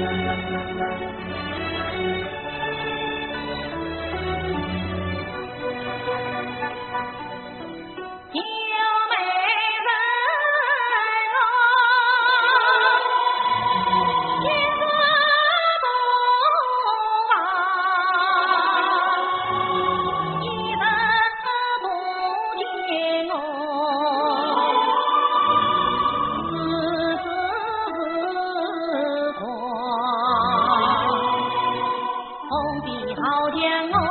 Thank you. 好甜哦